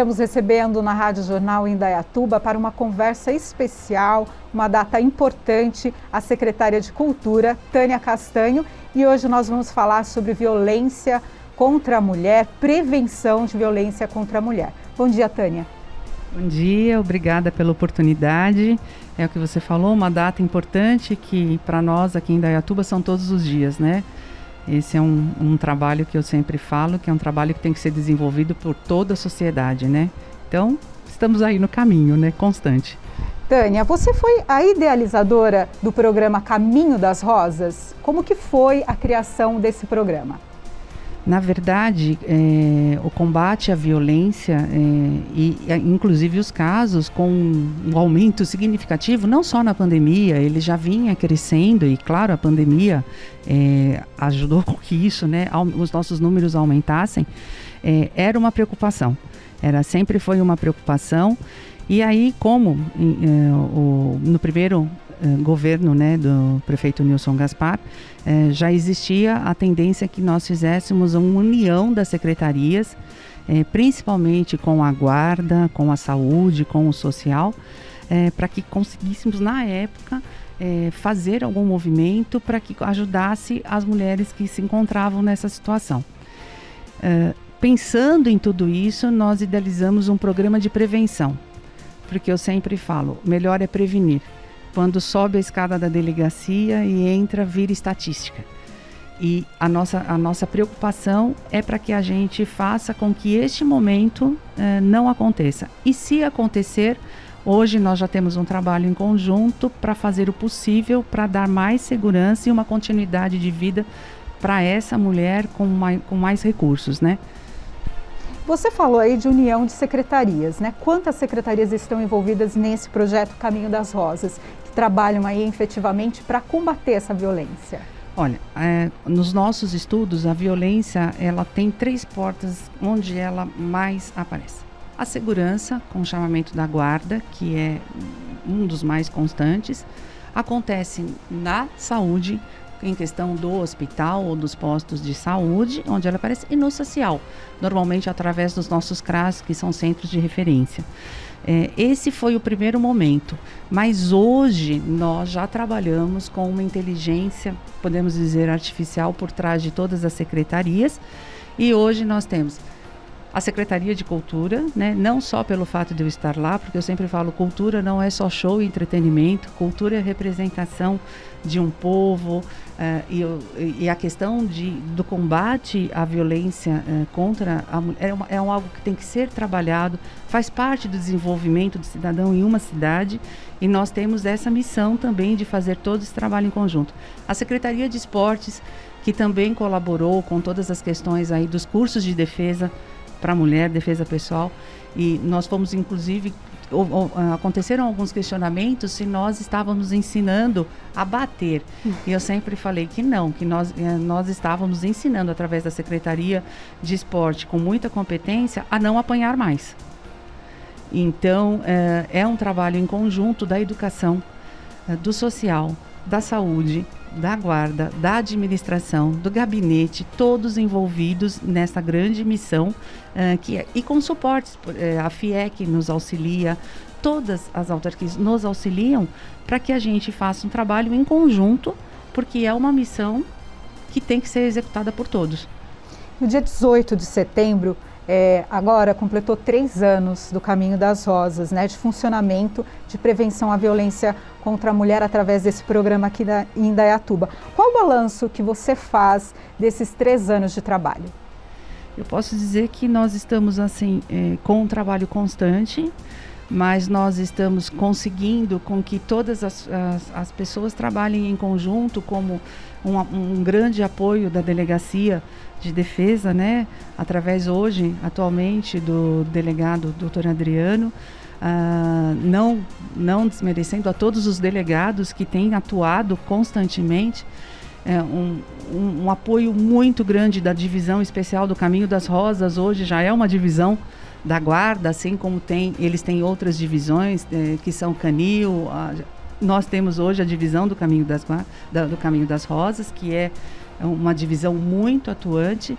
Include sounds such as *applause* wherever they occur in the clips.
Estamos recebendo na Rádio Jornal Indaiatuba para uma conversa especial, uma data importante, a secretária de Cultura, Tânia Castanho, e hoje nós vamos falar sobre violência contra a mulher, prevenção de violência contra a mulher. Bom dia, Tânia. Bom dia, obrigada pela oportunidade. É o que você falou, uma data importante que para nós aqui em Indaiatuba são todos os dias, né? Esse é um, um trabalho que eu sempre falo, que é um trabalho que tem que ser desenvolvido por toda a sociedade, né? Então, estamos aí no caminho, né? Constante. Tânia, você foi a idealizadora do programa Caminho das Rosas? Como que foi a criação desse programa? Na verdade, é, o combate à violência é, e, inclusive, os casos com um aumento significativo, não só na pandemia, ele já vinha crescendo e, claro, a pandemia é, ajudou *laughs* com que isso, né, os nossos números aumentassem, é, era uma preocupação. Era sempre foi uma preocupação. E aí, como é, no primeiro governo né, do prefeito Nilson Gaspar, eh, já existia a tendência que nós fizéssemos uma união das secretarias, eh, principalmente com a guarda, com a saúde, com o social, para que conseguíssemos, na época, fazer algum movimento para que ajudasse as mulheres que se encontravam nessa situação. pensando em tudo isso, nós idealizamos um programa de prevenção, porque eu sempre falo, melhor é prevenir quando sobe a escada da delegacia e entra, vira estatística. E a nossa, a nossa preocupação é para que a gente faça com que este momento eh, não aconteça. E se acontecer, hoje nós já temos um trabalho em conjunto para fazer o possível para dar mais segurança e uma continuidade de vida para essa mulher com mais, com mais recursos, né? Você falou aí de união de secretarias, né? Quantas secretarias estão envolvidas nesse projeto Caminho das Rosas? que trabalham aí efetivamente para combater essa violência? Olha, é, nos nossos estudos, a violência ela tem três portas onde ela mais aparece. A segurança, com o chamamento da guarda, que é um dos mais constantes, acontece na saúde, em questão do hospital ou dos postos de saúde, onde ela aparece, e no social, normalmente através dos nossos CRAS, que são centros de referência. É, esse foi o primeiro momento, mas hoje nós já trabalhamos com uma inteligência, podemos dizer, artificial por trás de todas as secretarias, e hoje nós temos a Secretaria de Cultura, né? não só pelo fato de eu estar lá, porque eu sempre falo, cultura não é só show e entretenimento, cultura é representação de um povo uh, e, e, a questão de, do combate à violência uh, contra a mulher é, uma, é um algo que tem que ser trabalhado, faz parte do desenvolvimento do cidadão em uma cidade e nós temos essa missão também de fazer todo esse trabalho em conjunto. A Secretaria de Esportes, que também colaborou com todas as questões aí dos cursos de defesa, para a mulher, defesa pessoal. E nós fomos, inclusive, ou, ou, ah, aconteceram alguns questionamentos se nós estávamos ensinando a bater. E eu sempre falei que não, que nós, eh, nós estávamos ensinando através da Secretaria de Esporte, com muita competência, a não apanhar mais. Então, é, é um trabalho em conjunto da educação, é, do social, da saúde, da guarda, da administração, do gabinete, todos envolvidos nessa grande missão uh, que é, e com suportes, uh, a FIEC nos auxilia, todas as autarquias nos auxiliam para que a gente faça um trabalho em conjunto, porque é uma missão que tem que ser executada por todos. No dia 18 de setembro, é, agora completou três anos do Caminho das Rosas, né, de funcionamento de prevenção à violência contra a mulher através desse programa aqui da, em Indaiatuba. Qual o balanço que você faz desses três anos de trabalho? Eu posso dizer que nós estamos assim é, com um trabalho constante, mas nós estamos conseguindo com que todas as, as, as pessoas trabalhem em conjunto como um, um, grande apoio da delegacia de defesa, né, através hoje, atualmente, do delegado doutor Adriano, uh, não, não desmerecendo a todos os delegados que têm atuado constantemente, é, um, um, um apoio muito grande da divisão especial do Caminho das Rosas, hoje já é uma divisão da guarda, assim como tem, eles têm outras divisões eh, que são canil. A, nós temos hoje a divisão do caminho das da, do caminho das rosas, que é uma divisão muito atuante.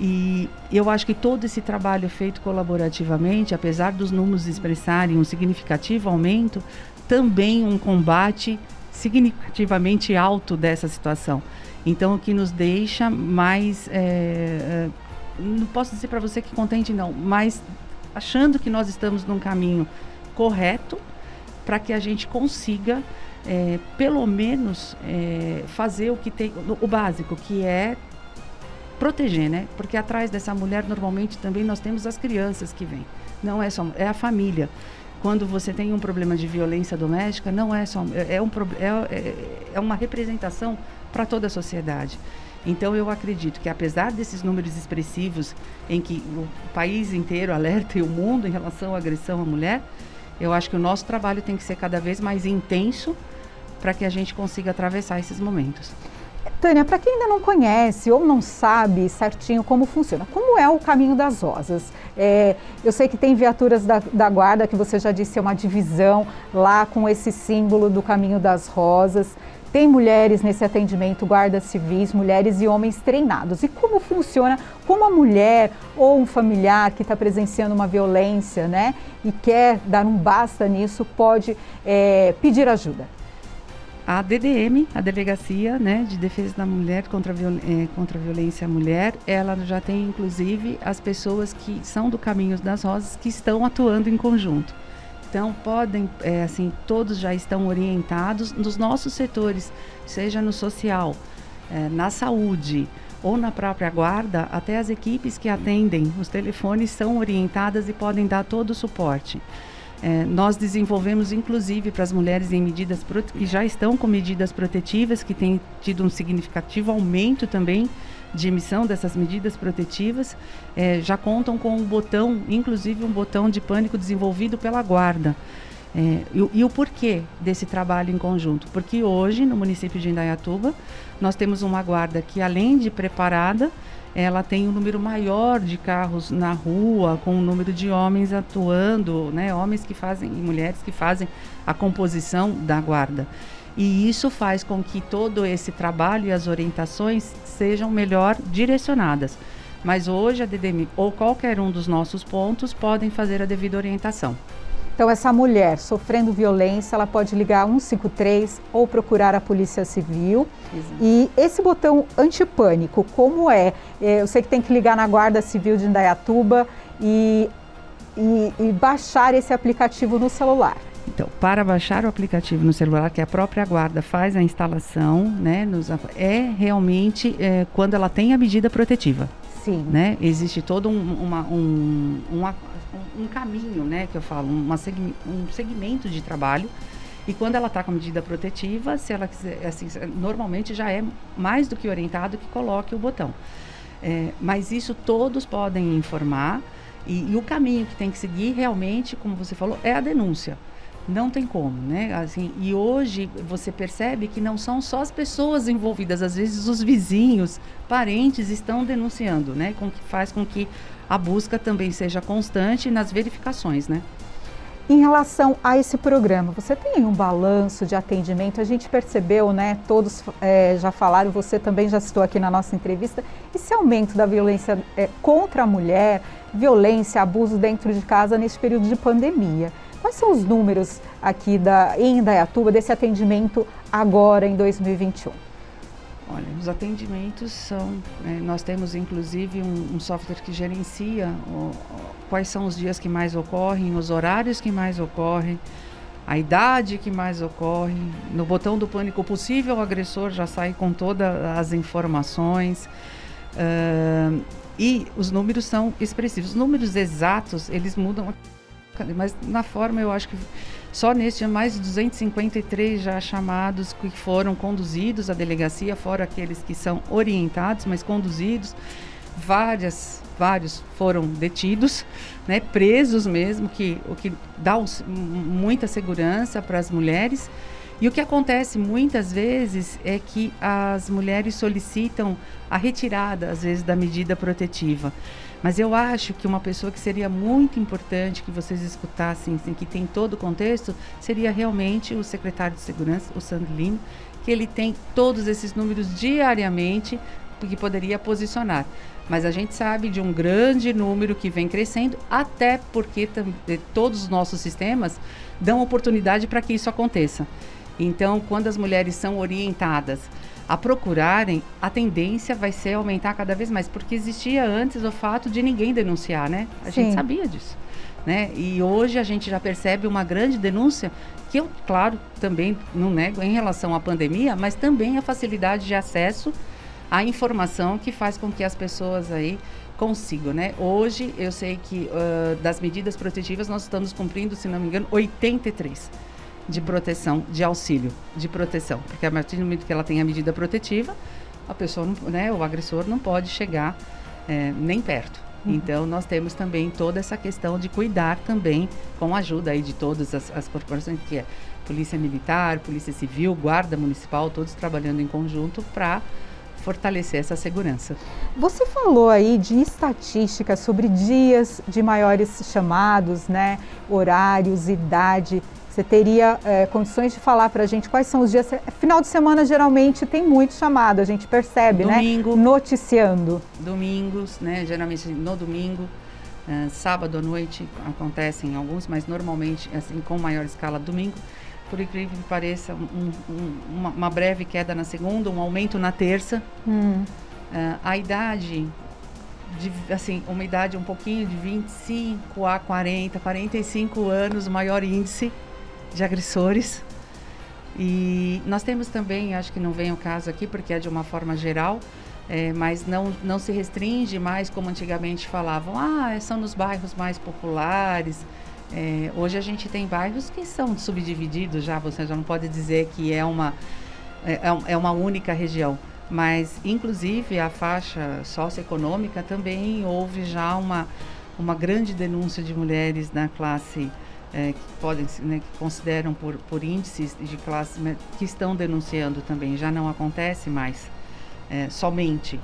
E eu acho que todo esse trabalho feito colaborativamente, apesar dos números expressarem um significativo aumento, também um combate significativamente alto dessa situação. Então, o que nos deixa mais. É, não posso dizer para você que contente, não, mas achando que nós estamos num caminho correto para que a gente consiga, é, pelo menos, é, fazer o que tem, o básico, que é proteger, né? Porque atrás dessa mulher normalmente também nós temos as crianças que vêm. Não é só é a família. Quando você tem um problema de violência doméstica, não é só é, é um é, é, é uma representação para toda a sociedade. Então eu acredito que apesar desses números expressivos em que o país inteiro alerta e o mundo em relação à agressão à mulher, eu acho que o nosso trabalho tem que ser cada vez mais intenso para que a gente consiga atravessar esses momentos. Tânia, para quem ainda não conhece ou não sabe certinho como funciona, como é o caminho das rosas? É, eu sei que tem viaturas da, da, guarda, que você já disse, é uma divisão lá com esse símbolo do caminho das rosas. Tem mulheres nesse atendimento, guardas civis, mulheres e homens treinados. E como funciona? Como a mulher ou um familiar que está presenciando uma violência, né, e quer dar um basta nisso, pode é, pedir ajuda? a DDM, a Delegacia né, de Defesa da Mulher contra a, é, contra a Violência à Mulher, ela já tem inclusive as pessoas que são do Caminhos das Rosas que estão atuando em conjunto. Então podem, é, assim, todos já estão orientados nos nossos setores, seja no social, é, na saúde ou na própria guarda, até as equipes que atendem os telefones são orientadas e podem dar todo o suporte. É, nós desenvolvemos, inclusive, para as mulheres em medidas que já estão com medidas protetivas, que têm tido um significativo aumento também de emissão dessas medidas protetivas, é, já contam com um botão, inclusive um botão de pânico desenvolvido pela guarda. É, e, e, o porquê desse trabalho em conjunto? Porque hoje, no município de Indaiatuba, nós temos uma guarda que, além de preparada, ela tem um número maior de carros na rua, com um número de homens atuando, né, homens que fazem e mulheres que fazem a composição da guarda. E isso faz com que todo esse trabalho e as orientações sejam melhor direcionadas. Mas hoje a DDM ou qualquer um dos nossos pontos podem fazer a devida orientação. Então, essa mulher sofrendo violência, ela pode ligar 153 ou procurar a Polícia Civil. Exato. E esse botão antipânico, como é? é? Eu sei que tem que ligar na Guarda Civil de Indaiatuba e, e, e baixar esse aplicativo no celular. Então, para baixar o aplicativo no celular, que a própria guarda faz a instalação, né, nos, é realmente é, quando ela tem a medida protetiva. Sim. Né? Existe todo um, uma, um, uma, um, caminho, né, que eu falo, uma um segmento de trabalho. E quando ela está com medida protetiva, se ela quiser, assim, normalmente já é mais do que orientado que coloque o botão. É, mas isso todos podem informar. E, e o caminho que tem que seguir realmente, como você falou, é a denúncia. Não tem como, né? Assim, e hoje você percebe que não são só as pessoas envolvidas, às vezes os vizinhos, parentes estão denunciando, né? Com que faz com que a busca também seja constante nas verificações, né? Em relação a esse programa, você tem um balanço de atendimento? A gente percebeu, né? Todos é, já falaram, você também já citou aqui na nossa entrevista, esse aumento da violência é, contra a mulher, violência, abuso dentro de casa nesse período de pandemia. Quais são os números aqui da, em Indaiatuba desse atendimento agora em 2021? Olha, os atendimentos são. É, nós temos inclusive um, um software que gerencia o, quais são os dias que mais ocorrem, os horários que mais ocorrem, a idade que mais ocorre. No botão do pânico possível, o agressor já sai com todas as informações. Uh, e os números são expressivos. Os números exatos, eles mudam, mas na forma eu acho que só neste ano, mais de 253 já chamados que foram conduzidos à delegacia, fora aqueles que são orientados, mas conduzidos. Várias, vários foram detidos, né, presos mesmo, que, o que dá um, muita segurança para as mulheres. E o que acontece muitas vezes é que as mulheres solicitam a retirada, às vezes, da medida protetiva. Mas eu acho que uma pessoa que seria muito importante que vocês escutassem, assim, que tem todo o contexto, seria realmente o secretário de Segurança, o Sandrino, que ele tem todos esses números diariamente que poderia posicionar. Mas a gente sabe de um grande número que vem crescendo, até porque eh, todos os nossos sistemas dão oportunidade para que isso aconteça. Então, quando as mulheres são orientadas a procurarem, a tendência vai ser aumentar cada vez mais, porque existia antes o fato de ninguém denunciar, né? A Sim. gente sabia disso. Né? E hoje a gente já percebe uma grande denúncia, que eu, claro, também não nego em relação à pandemia, mas também a facilidade de acesso à informação que faz com que as pessoas aí consigam, né? Hoje eu sei que uh, das medidas protetivas nós estamos cumprindo, se não me engano, 83 de proteção, de auxílio de proteção, porque a partir do momento que ela tem a medida protetiva, a pessoa, não, né, o agressor não pode chegar é, nem perto. Uhum. Então nós temos também toda essa questão de cuidar também com a ajuda aí de todas as, as corporações que é Polícia Militar, Polícia Civil, Guarda Municipal, todos trabalhando em conjunto para fortalecer essa segurança. Você falou aí de estatísticas sobre dias de maiores chamados, né, horários, idade. Você teria é, condições de falar para a gente quais são os dias? Final de semana geralmente tem muito chamado, a gente percebe, né? domingo, né? Noticiando. Domingos, né? Geralmente no domingo, uh, sábado à noite acontecem alguns, mas normalmente assim com maior escala domingo. Por incrível que pareça, um, um, uma, uma, breve queda na segunda, um aumento na terça. Hum. Uh, a idade de, assim, uma idade um pouquinho de 25 a 40, 45 anos, maior índice de agressores. E nós temos também, acho que não vem o caso aqui porque é de uma forma geral, é, mas não, não se restringe mais como antigamente falavam, ah, são nos bairros mais populares. É, hoje a gente tem bairros que são subdivididos já, você já não pode dizer que é uma, é, é, é uma única região. Mas, inclusive, a faixa socioeconômica também houve já uma, uma grande denúncia de mulheres na classe é, que podem, né, que consideram por, por índices de classe que estão denunciando também. Já não acontece mais é, somente.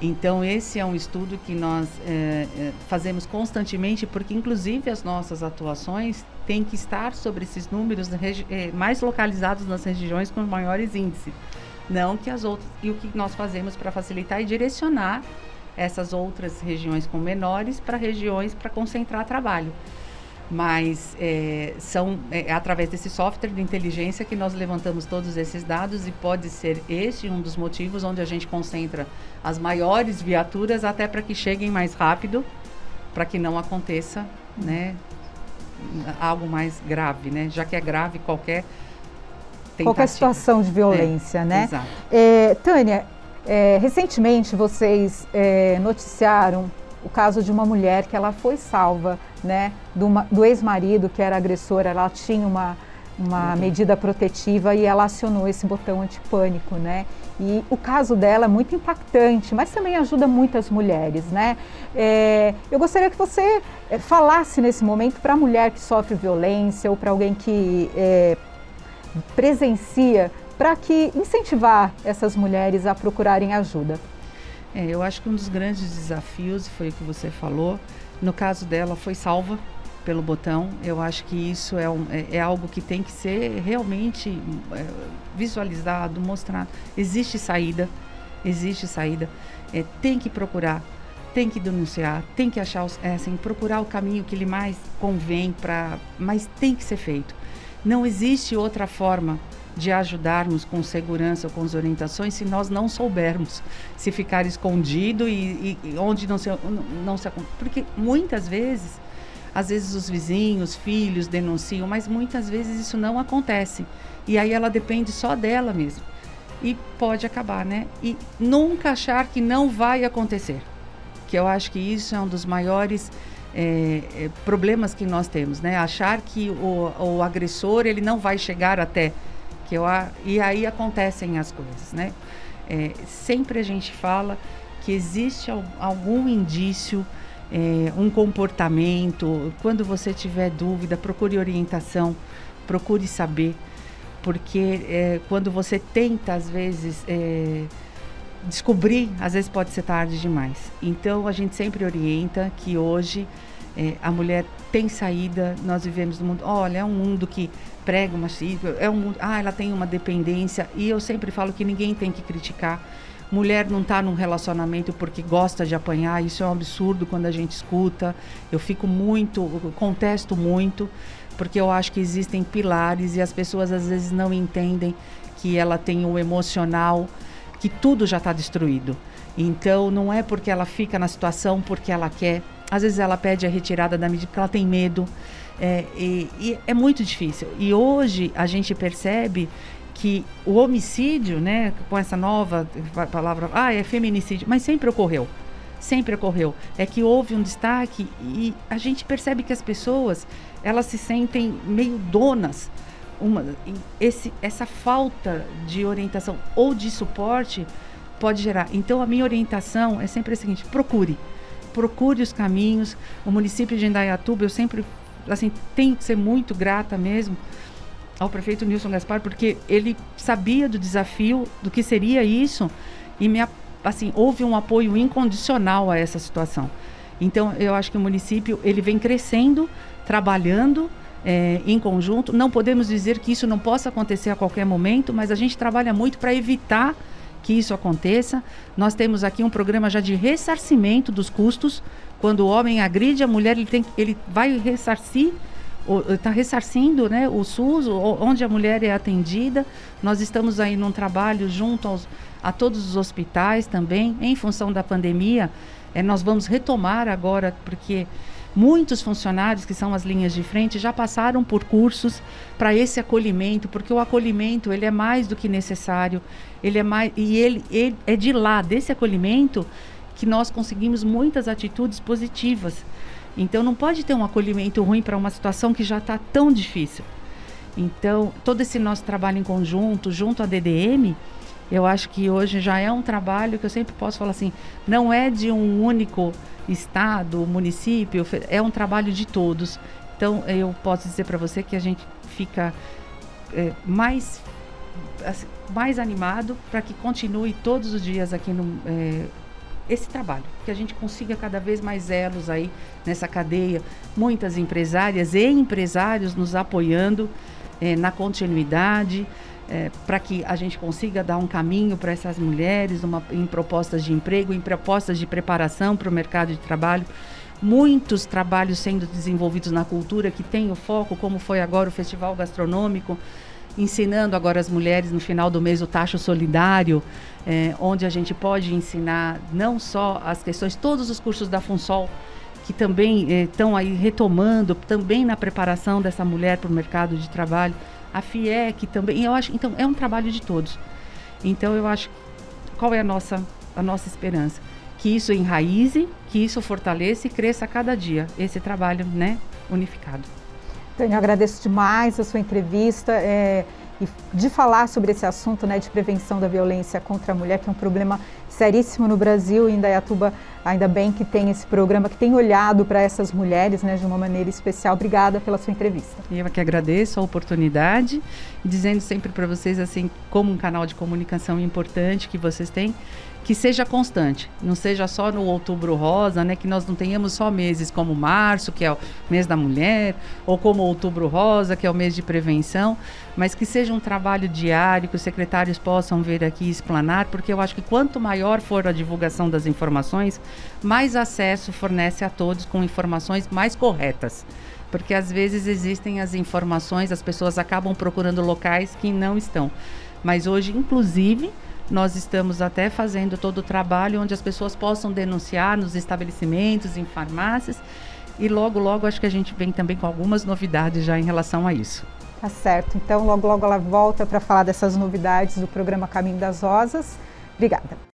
Então esse é um estudo que nós é, é fazemos constantemente, porque inclusive as nossas atuações têm que estar sobre esses números é, mais localizados nas regiões com maiores índices, não que as outras. E o que nós fazemos para facilitar e direcionar essas outras regiões com menores para regiões para concentrar trabalho mas é, são é, através desse software de inteligência que nós levantamos todos esses dados e pode ser este um dos motivos onde a gente concentra as maiores viaturas até para que cheguem mais rápido, para que não aconteça, né, algo mais grave, né, já que é grave qualquer tentativa. qualquer situação de violência, é, né? Exato. É, Tânia, é, recentemente vocês é, noticiaram o caso de uma mulher que ela foi salva, né, do, do ex-marido que era agressor, ela tinha uma, uma uhum. medida protetiva e ela acionou esse botão antipânico, né? E o caso dela é muito impactante, mas também ajuda muitas mulheres, né? É, eu gostaria que você é, falasse nesse momento para a mulher que sofre violência ou para alguém que é, presencia, para que incentivar essas mulheres a procurarem ajuda. É, eu acho que um dos grandes desafios foi o que você falou. No caso dela, foi salva pelo botão. Eu acho que isso é, um, é, é algo que tem que ser realmente é, visualizado, mostrado. Existe saída, existe saída. É, tem que procurar, tem que denunciar, tem que achar, os, é, assim, procurar o caminho que lhe mais convém para, mas tem que ser feito. Não existe outra forma de ajudarmos com segurança com as orientações se nós não soubermos se ficar escondido e, e onde não se, não se porque muitas vezes às vezes os vizinhos, filhos denunciam, mas muitas vezes isso não acontece. E aí ela depende só dela mesmo. E pode acabar, né? E nunca achar que não vai acontecer. Que eu acho que isso é um dos maiores é, problemas que nós temos, né? Achar que o, o agressor ele não vai chegar até que eu e aí acontecem as coisas, né? É, sempre a gente fala que existe algum indício, é, um comportamento. Quando você tiver dúvida, procure orientação, procure saber, porque é, quando você tenta às vezes é, descobrir, às vezes pode ser tarde demais. Então a gente sempre orienta que hoje é, a mulher tem saída, nós vivemos no mundo, olha, é um mundo que prega uma é um ah, ela tem uma dependência, e eu sempre falo que ninguém tem que criticar, mulher não está num relacionamento porque gosta de apanhar, isso é um absurdo quando a gente escuta. Eu fico muito, contesto muito, porque eu acho que existem pilares e as pessoas às vezes não entendem que ela tem o emocional, que tudo já está destruído. Então não é porque ela fica na situação porque ela quer. Às vezes ela pede a retirada da medida porque ela tem medo. É, e, e é muito difícil. E hoje a gente percebe que o homicídio, né, com essa nova palavra, ah, é feminicídio, mas sempre ocorreu. Sempre ocorreu. É que houve um destaque e a gente percebe que as pessoas, elas se sentem meio donas. Uma, esse, essa falta de orientação ou de suporte pode gerar. Então, a minha orientação é sempre a seguinte: procure. Procure os caminhos. O município de Indaiatuba, eu sempre assim, tenho que ser muito grata mesmo ao prefeito Nilson Gaspar, porque ele sabia do desafio, do que seria isso, e me, assim, houve um apoio incondicional a essa situação. Então, eu acho que o município ele vem crescendo, trabalhando é, em conjunto. Não podemos dizer que isso não possa acontecer a qualquer momento, mas a gente trabalha muito para evitar que isso aconteça. Nós temos aqui um programa já de ressarcimento dos custos. Quando o homem agride a mulher, ele, tem, ele vai ressarcir está ressarcindo né, o SUS, onde a mulher é atendida. Nós estamos aí num trabalho junto aos, a todos os hospitais também, em função da pandemia. É, nós vamos retomar agora, porque muitos funcionários que são as linhas de frente já passaram por cursos para esse acolhimento, porque o acolhimento ele é mais do que necessário, ele é mais e ele, ele é de lá desse acolhimento que nós conseguimos muitas atitudes positivas. Então não pode ter um acolhimento ruim para uma situação que já está tão difícil. Então, todo esse nosso trabalho em conjunto, junto à DDM, eu acho que hoje já é um trabalho que eu sempre posso falar assim, não é de um único estado, município, é um trabalho de todos. Então, eu posso dizer para você que a gente fica é, mais, assim, mais animado para que continue todos os dias aqui no, é, esse trabalho, que a gente consiga cada vez mais elos aí nessa cadeia, muitas empresárias e empresários nos apoiando eh, na continuidade, eh, para que a gente consiga dar um caminho para essas mulheres uma, em propostas de emprego, em propostas de preparação para o mercado de trabalho. Muitos trabalhos sendo desenvolvidos na cultura que tem o foco, como foi agora o Festival Gastronômico, ensinando agora as mulheres no final do mês o tacho solidário, é, onde a gente pode ensinar não só as questões, todos os cursos da FUNSOL, que também estão é, aí retomando, também na preparação dessa mulher para o mercado de trabalho, a FIEC também, eu acho, então é um trabalho de todos. Então eu acho, qual é a nossa, a nossa esperança? Que isso enraize, que isso fortaleça e cresça a cada dia, esse trabalho né, unificado. Tânia, eu agradeço demais a sua entrevista é, e de falar sobre esse assunto né, de prevenção da violência contra a mulher, que é um problema seríssimo no Brasil e em Dayatuba, ainda bem que tem esse programa que tem olhado para essas mulheres né, de uma maneira especial. Obrigada pela sua entrevista. Eu que agradeço a oportunidade, dizendo sempre para vocês assim, como um canal de comunicação importante que vocês têm, que seja constante, não seja só no outubro rosa, né, que nós não tenhamos só meses como março, que é o mês da mulher, ou como outubro rosa, que é o mês de prevenção, mas que seja um trabalho diário, que os secretários possam vir aqui explanar, porque eu acho que quanto maior for a divulgação das informações, mais acesso fornece a todos com informações mais corretas porque às vezes existem as informações, as pessoas acabam procurando locais que não estão. Mas hoje, inclusive, nós estamos até fazendo todo o trabalho onde as pessoas possam denunciar nos estabelecimentos, em farmácias. E logo, logo, acho que a gente vem também com algumas novidades já em relação a isso. Tá certo. Então, logo, logo ela volta para falar dessas novidades do programa Caminho das Rosas. Obrigada.